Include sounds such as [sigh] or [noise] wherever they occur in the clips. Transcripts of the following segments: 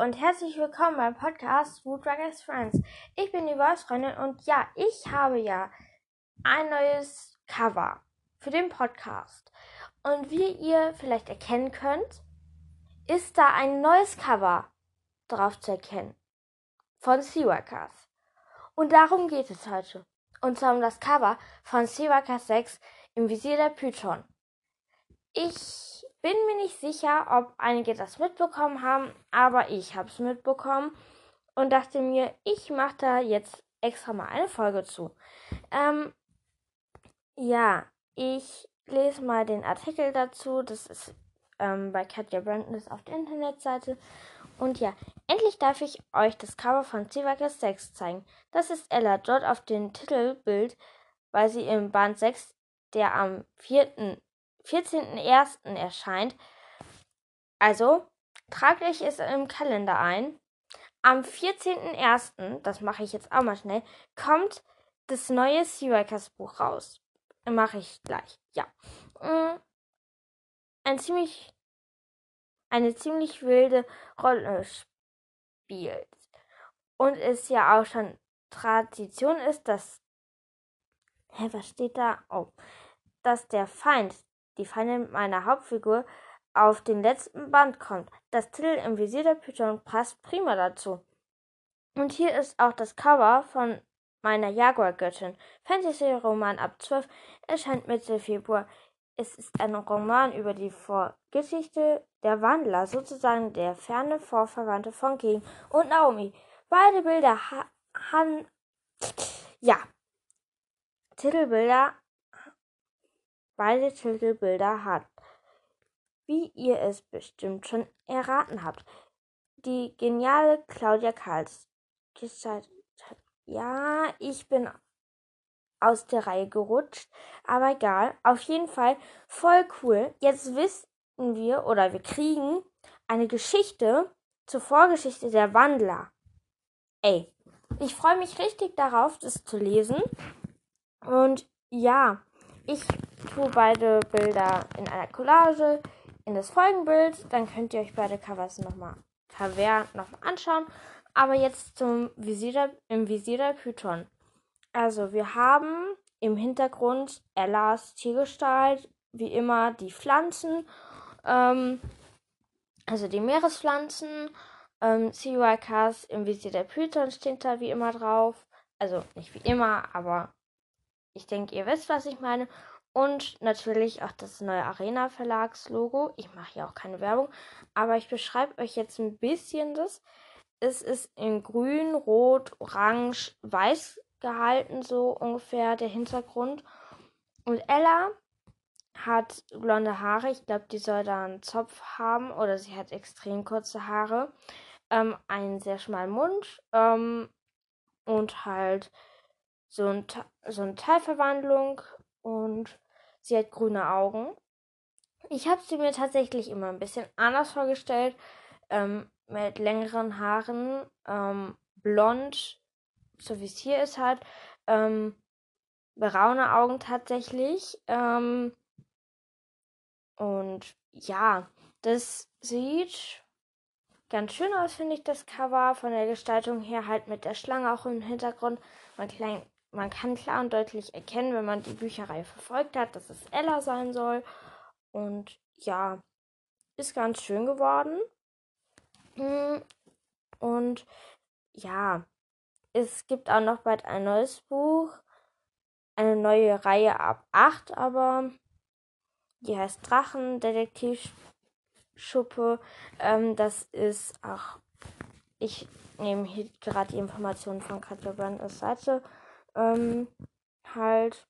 und herzlich willkommen beim Podcast Food Dragons Friends. Ich bin die Wolfsfreundin und ja, ich habe ja ein neues Cover für den Podcast. Und wie ihr vielleicht erkennen könnt, ist da ein neues Cover drauf zu erkennen von Seaworkers. Und darum geht es heute. Und zwar um das Cover von Seaworkers 6 im Visier der Python. Ich bin mir nicht sicher, ob einige das mitbekommen haben, aber ich habe es mitbekommen und dachte mir, ich mache da jetzt extra mal eine Folge zu. Ähm, ja, ich lese mal den Artikel dazu. Das ist ähm, bei Katja Brandness auf der Internetseite. Und ja, endlich darf ich euch das Cover von Zivakis 6 zeigen. Das ist Ella dort auf dem Titelbild, weil sie im Band 6, der am 4. 14.01. erscheint. Also, tragt euch es im Kalender ein. Am 14.01., das mache ich jetzt auch mal schnell, kommt das neue Seawalkers Buch raus. Mache ich gleich, ja. Mm, ein ziemlich, eine ziemlich wilde Rolle spielt. Und es ja auch schon Tradition ist, dass, hä, was steht da? Oh, dass der Feind die Feindin meiner Hauptfigur, auf den letzten Band kommt. Das Titel im Visier der Python passt prima dazu. Und hier ist auch das Cover von meiner Jaguar-Göttin. Fantasy-Roman ab 12 erscheint Mitte Februar. Es ist ein Roman über die Vorgeschichte der Wandler, sozusagen der ferne Vorverwandte von King und Naomi. Beide Bilder ha han ja Titelbilder beide Titelbilder hat. Wie ihr es bestimmt schon erraten habt. Die geniale Claudia Karls Ja, ich bin aus der Reihe gerutscht, aber egal. Auf jeden Fall voll cool. Jetzt wissen wir oder wir kriegen eine Geschichte zur Vorgeschichte der Wandler. Ey, ich freue mich richtig darauf, das zu lesen. Und ja, ich tue beide Bilder in einer Collage in das Folgenbild. Dann könnt ihr euch beide Covers nochmal Cover nochmal anschauen. Aber jetzt zum Visier im Visier der Python. Also wir haben im Hintergrund Ellas Tiergestalt, wie immer die Pflanzen, ähm, also die Meerespflanzen. Ähm, CYKs im Visier der Python steht da wie immer drauf. Also nicht wie immer, aber ich denke, ihr wisst, was ich meine. Und natürlich auch das neue Arena Verlagslogo. Ich mache hier auch keine Werbung, aber ich beschreibe euch jetzt ein bisschen das. Es ist in grün, rot, orange, weiß gehalten, so ungefähr der Hintergrund. Und Ella hat blonde Haare. Ich glaube, die soll da einen Zopf haben oder sie hat extrem kurze Haare. Ähm, einen sehr schmalen Mund ähm, und halt so, ein, so eine Teilverwandlung und sie hat grüne Augen. Ich habe sie mir tatsächlich immer ein bisschen anders vorgestellt, ähm, mit längeren Haaren, ähm, blond, so wie es hier ist halt, ähm, braune Augen tatsächlich. Ähm, und ja, das sieht ganz schön aus, finde ich, das Cover. Von der Gestaltung her halt mit der Schlange auch im Hintergrund. Man klein, man kann klar und deutlich erkennen, wenn man die Bücherei verfolgt hat, dass es Ella sein soll. Und ja, ist ganz schön geworden. Hm, und ja, es gibt auch noch bald ein neues Buch. Eine neue Reihe ab 8, aber die heißt Drachen, Detektivschuppe. Ähm, das ist auch. Ich nehme hier gerade die Informationen von Katja Brandes Seite ähm, halt,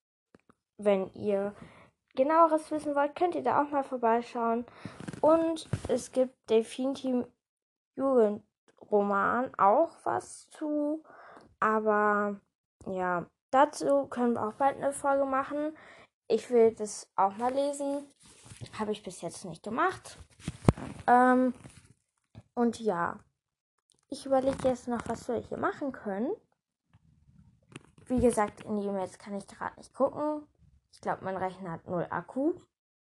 wenn ihr genaueres wissen wollt, könnt ihr da auch mal vorbeischauen. Und es gibt definitiv Jugendroman auch was zu. Aber ja, dazu können wir auch bald eine Folge machen. Ich will das auch mal lesen. Habe ich bis jetzt nicht gemacht. Ähm, und ja, ich überlege jetzt noch, was wir hier machen können. Wie gesagt, in die E-Mails kann ich gerade nicht gucken. Ich glaube, mein Rechner hat null Akku.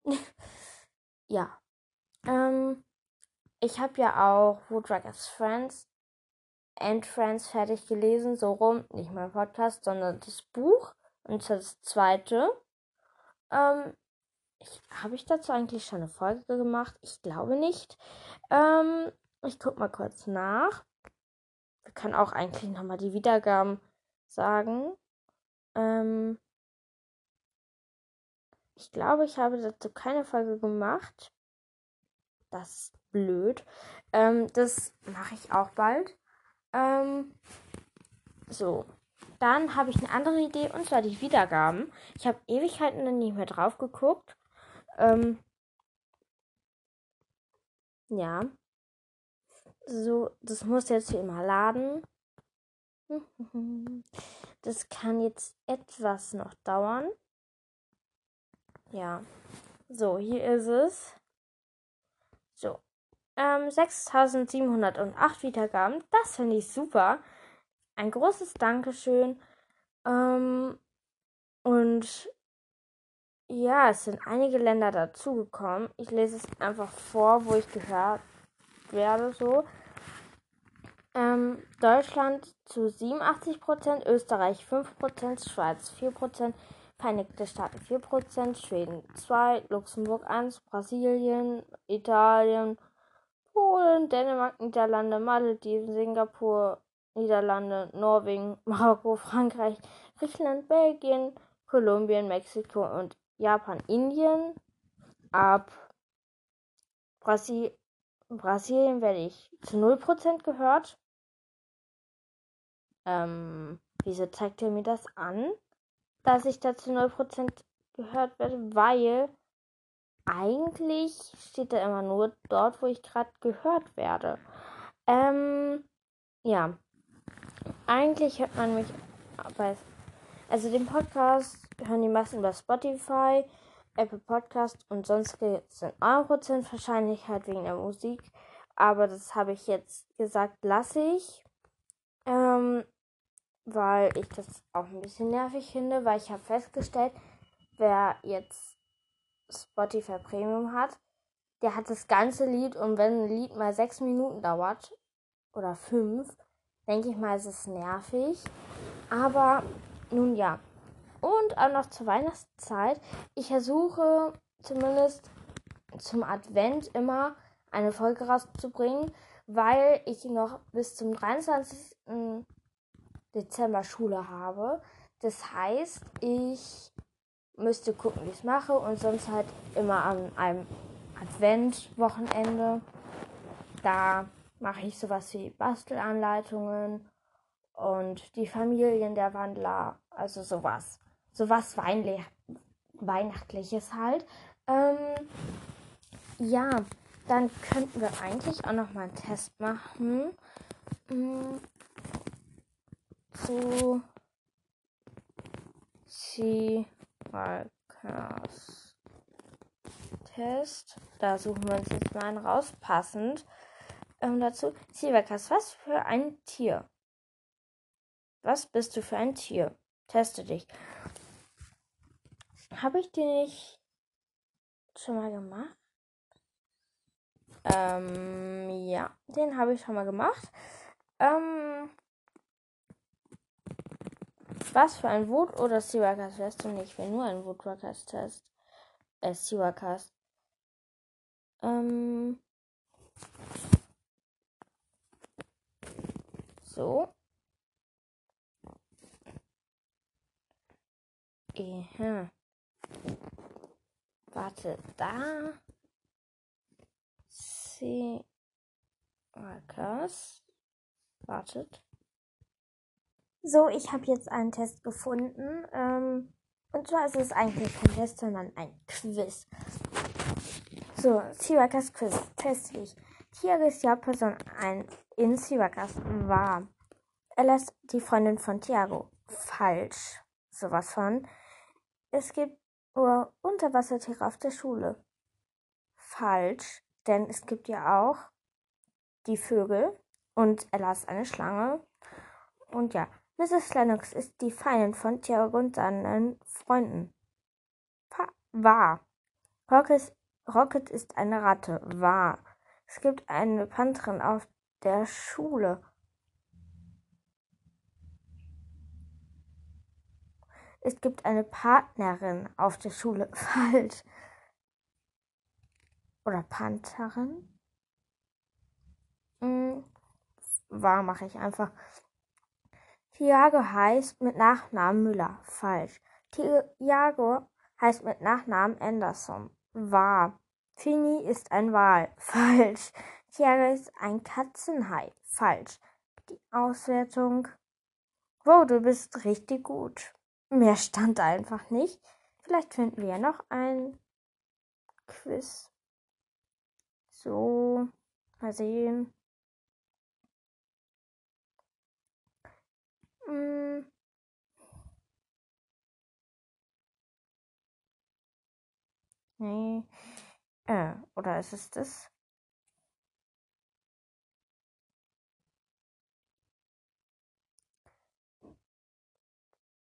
[laughs] ja. Ähm, ich habe ja auch Woodruggers Friends and Friends fertig gelesen, so rum, nicht mein Podcast, sondern das Buch und das zweite. Ähm, habe ich dazu eigentlich schon eine Folge gemacht? Ich glaube nicht. Ähm, ich guck mal kurz nach. Wir können auch eigentlich nochmal die Wiedergaben sagen. Ähm, ich glaube, ich habe dazu keine Folge gemacht. Das ist blöd. Ähm, das mache ich auch bald. Ähm, so. Dann habe ich eine andere Idee und zwar die Wiedergaben. Ich habe Ewigkeiten dann nicht mehr drauf geguckt. Ähm, ja. So, das muss jetzt wie immer laden. [laughs] Das kann jetzt etwas noch dauern. Ja. So, hier ist es. So. Ähm, 6708 Wiedergaben. Das finde ich super. Ein großes Dankeschön. Ähm, und ja, es sind einige Länder dazugekommen. Ich lese es einfach vor, wo ich gehört werde, so. Ähm, Deutschland zu 87%, Österreich 5%, Schweiz 4%, Vereinigte Staaten 4%, Schweden 2%, Luxemburg 1%, Brasilien, Italien, Polen, Dänemark, Niederlande, Malediven, Singapur, Niederlande, Norwegen, [laughs] Marokko, Frankreich, Griechenland, Belgien, Kolumbien, Mexiko und Japan, Indien. Ab Brasil Brasilien werde ich zu 0% gehört. Ähm, wieso zeigt ihr mir das an, dass ich da zu 0% gehört werde? Weil eigentlich steht da immer nur dort, wo ich gerade gehört werde. Ähm, ja. Eigentlich hört man mich bei, also den Podcast hören die meisten über Spotify, Apple Podcast und sonst sind 1% Wahrscheinlichkeit wegen der Musik. Aber das habe ich jetzt gesagt, lasse ich. Ähm, weil ich das auch ein bisschen nervig finde, weil ich habe festgestellt, wer jetzt Spotify Premium hat, der hat das ganze Lied und wenn ein Lied mal sechs Minuten dauert oder fünf, denke ich mal, ist es nervig. Aber nun ja. Und auch noch zur Weihnachtszeit. Ich versuche zumindest zum Advent immer eine Folge rauszubringen, weil ich noch bis zum 23. Dezember Schule habe. Das heißt, ich müsste gucken, wie ich es mache und sonst halt immer an einem Adventwochenende. Da mache ich sowas wie Bastelanleitungen und die Familien der Wandler, also sowas. Sowas Weihnachtliches halt. Ähm, ja, dann könnten wir eigentlich auch noch mal einen Test machen. Hm, zu Seaworkers Test. Da suchen wir uns jetzt mal einen raus, passend. Ähm, dazu, Seaworkers, was für ein Tier? Was bist du für ein Tier? Teste dich. Habe ich den nicht schon mal gemacht? Ähm, ja, den habe ich schon mal gemacht. Ähm, was für ein Wood- oder Siwakast wärst du nicht? Ich will nur ein Woodruckers-Test. Äh, Siwakast. Ähm. So. Ehe. Warte, da. Siwakast. Wartet. So, ich habe jetzt einen Test gefunden. Ähm, und zwar ist es eigentlich kein Test, sondern ein Quiz. So, Sirakas Quiz. Test ich. Tiago ist ja Person 1 in Sirakas war. Ist die Freundin von Tiago. Falsch. Sowas von. Es gibt nur Unterwassertiere auf der Schule. Falsch. Denn es gibt ja auch die Vögel. Und Ella ist eine Schlange. Und ja, Mrs. Lennox ist die Feindin von Tiago und seinen Freunden. Pa wahr. Rocket, Rocket ist eine Ratte. Wahr. Es gibt eine Pantherin auf der Schule. Es gibt eine Partnerin auf der Schule. [laughs] Falsch. Oder Pantherin? Hm, wahr mache ich einfach. Thiago heißt mit Nachnamen Müller. Falsch. Thiago heißt mit Nachnamen Anderson. Wahr. Fini ist ein Wal. [laughs] Falsch. Thiago ist ein Katzenhai. Falsch. Die Auswertung. Wow, du bist richtig gut. Mehr stand einfach nicht. Vielleicht finden wir noch ein Quiz. So, mal sehen. Hm. Nee. Äh, oder ist es das?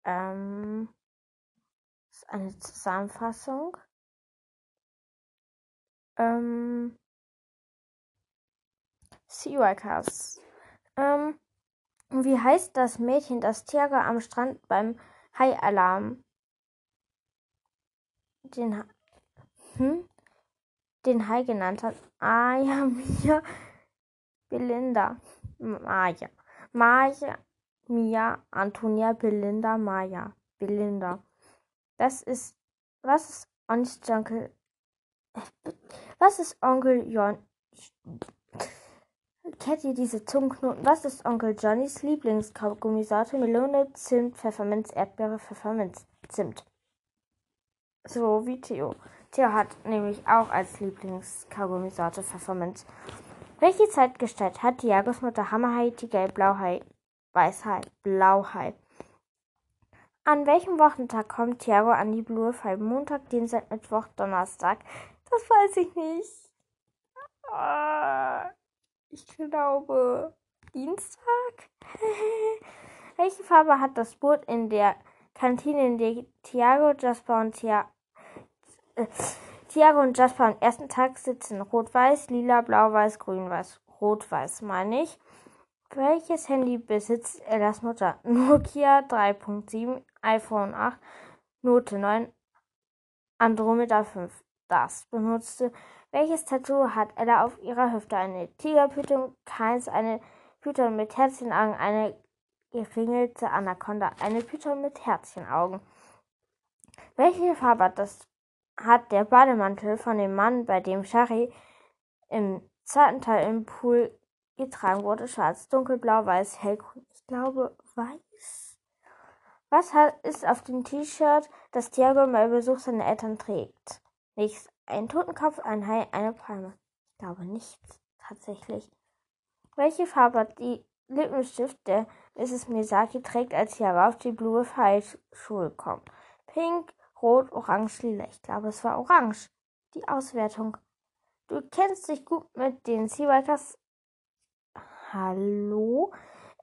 Ähm, ist eine Zusammenfassung. Ähm, Seawalkers. Ähm, wie heißt das Mädchen, das Tiger am Strand beim Hai-Alarm den, hm, den Hai genannt hat? Ah ja, [laughs] Mia, Belinda, Maya, Maya, Mia, Antonia, Belinda, Maya, Belinda. Das ist, was ist Onkel, was ist Onkel Jon, Kennt ihr diese Zungenknoten? Was ist Onkel Johnnys Lieblingskaugummisorte? Melone, Zimt, Pfefferminz, Erdbeere, Pfefferminz, Zimt. So wie Theo. Theo hat nämlich auch als Lieblingskaugummisorte Pfefferminz. Welche Zeitgestalt hat Diagos Mutter Hammerhai, Tiger, Blauhai, Weißhai, Blauhai? An welchem Wochentag kommt Thiago an die Blue Five? Montag, Dienstag, Mittwoch, Donnerstag? Das weiß ich nicht. Ah. Ich glaube Dienstag. [laughs] Welche Farbe hat das Boot in der Kantine, in der Thiago, Jasper und Thia äh, Thiago und Jasper am ersten Tag sitzen? Rot-Weiß, Lila, Blau-Weiß, Grün-Weiß. Rot-Weiß meine ich. Welches Handy besitzt Ellas Mutter? [laughs] Nokia 3.7, iPhone 8, Note 9, Andromeda 5. Das benutzte welches Tattoo hat Ella auf ihrer Hüfte? Eine Tigerpython, keins, eine Python mit Herzchenaugen, eine geringelte Anaconda, eine Python mit Herzchenaugen. Welche Farbe hat, das, hat der Bademantel von dem Mann, bei dem Shari im zweiten Teil im Pool getragen wurde? Schwarz, dunkelblau, weiß, hellgrün. Ich glaube weiß. Was hat, ist auf dem T-Shirt, das Thiago bei Besuch seiner Eltern trägt? Nichts. Ein Totenkopf, ein Hai, eine Palme. Ich glaube nichts, tatsächlich. Welche Farbe hat die Lippenstift, der Mrs. Misaki trägt, als sie auf die Blue High Schule kommt? Pink, Rot, Orange, Lila. Ich glaube, es war Orange. Die Auswertung. Du kennst dich gut mit den Seawalkers. Hallo?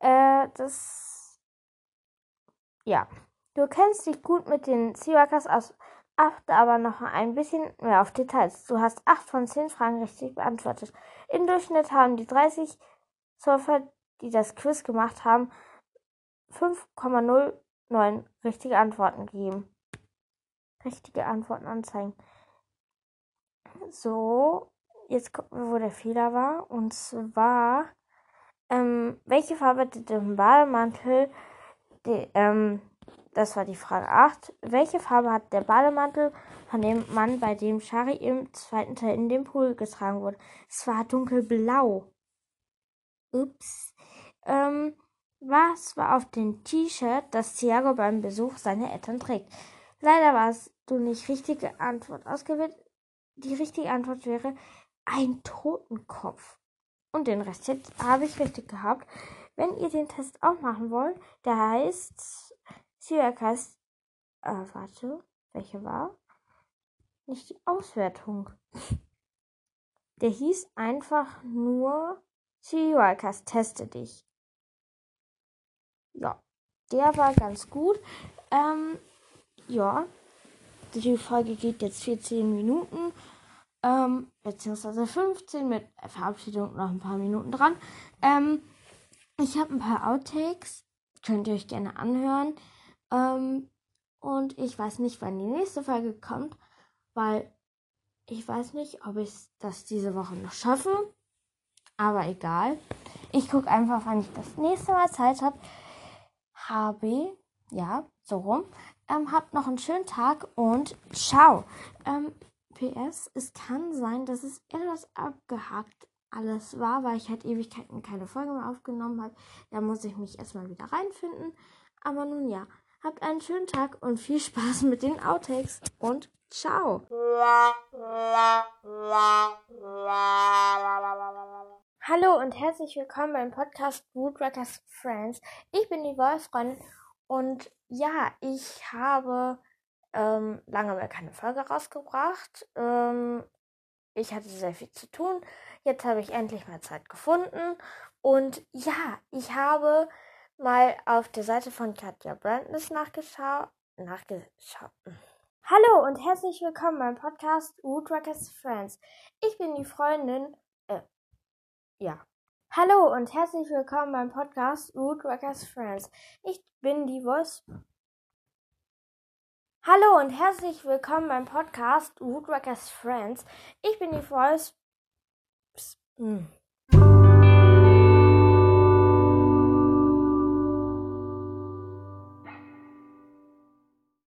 Äh, das. Ja. Du kennst dich gut mit den Seawalkers aus Achte aber noch ein bisschen mehr auf Details. Du hast acht von zehn Fragen richtig beantwortet. Im Durchschnitt haben die 30 Surfer, die das Quiz gemacht haben, 5,09 richtige Antworten gegeben. Richtige Antworten anzeigen. So, jetzt gucken wir, wo der Fehler war. Und zwar, ähm, welche Farbe hat der Bademantel, ähm, das war die Frage 8. Welche Farbe hat der Bademantel von dem Mann, bei dem Shari im zweiten Teil in den Pool getragen wurde? Es war dunkelblau. Ups. Ähm, was war auf dem T-Shirt, das Thiago beim Besuch seiner Eltern trägt? Leider warst du nicht richtige Antwort ausgewählt. Die richtige Antwort wäre ein Totenkopf. Und den Rest habe ich richtig gehabt. Wenn ihr den Test auch machen wollt, der heißt Syracuse, äh, warte, welche war? Nicht die Auswertung. [laughs] Der hieß einfach nur Syracuse, teste dich. Ja, der war ganz gut. Ähm, ja, die Folge geht jetzt 14 Minuten. ähm, beziehungsweise 15 mit Verabschiedung noch ein paar Minuten dran. Ähm, ich habe ein paar Outtakes, könnt ihr euch gerne anhören. Ähm, und ich weiß nicht, wann die nächste Folge kommt, weil ich weiß nicht, ob ich das diese Woche noch schaffe. Aber egal. Ich gucke einfach, wann ich das nächste Mal Zeit habe. Habe, ja, so rum. Ähm, habt noch einen schönen Tag und ciao. Ähm, PS, es kann sein, dass es etwas abgehakt alles war, weil ich halt Ewigkeiten keine Folge mehr aufgenommen habe. Da muss ich mich erstmal wieder reinfinden. Aber nun ja, habt einen schönen Tag und viel Spaß mit den Outtakes und ciao. Hallo und herzlich willkommen beim Podcast Woodwreckers Friends. Ich bin die Wolfreundin und ja, ich habe ähm, lange mehr keine Folge rausgebracht. Ähm, ich hatte sehr viel zu tun. Jetzt habe ich endlich mal Zeit gefunden. Und ja, ich habe mal auf der Seite von Katja Brandness nachgeschaut. nachgeschaut. Hallo und herzlich willkommen beim Podcast Woodruckers Friends. Ich bin die Freundin. Äh, ja. Hallo und herzlich willkommen beim Podcast Woodruckers Friends. Ich bin die Voice Hallo und herzlich willkommen beim Podcast Woodworkers Friends. Ich bin die Voice. Hm.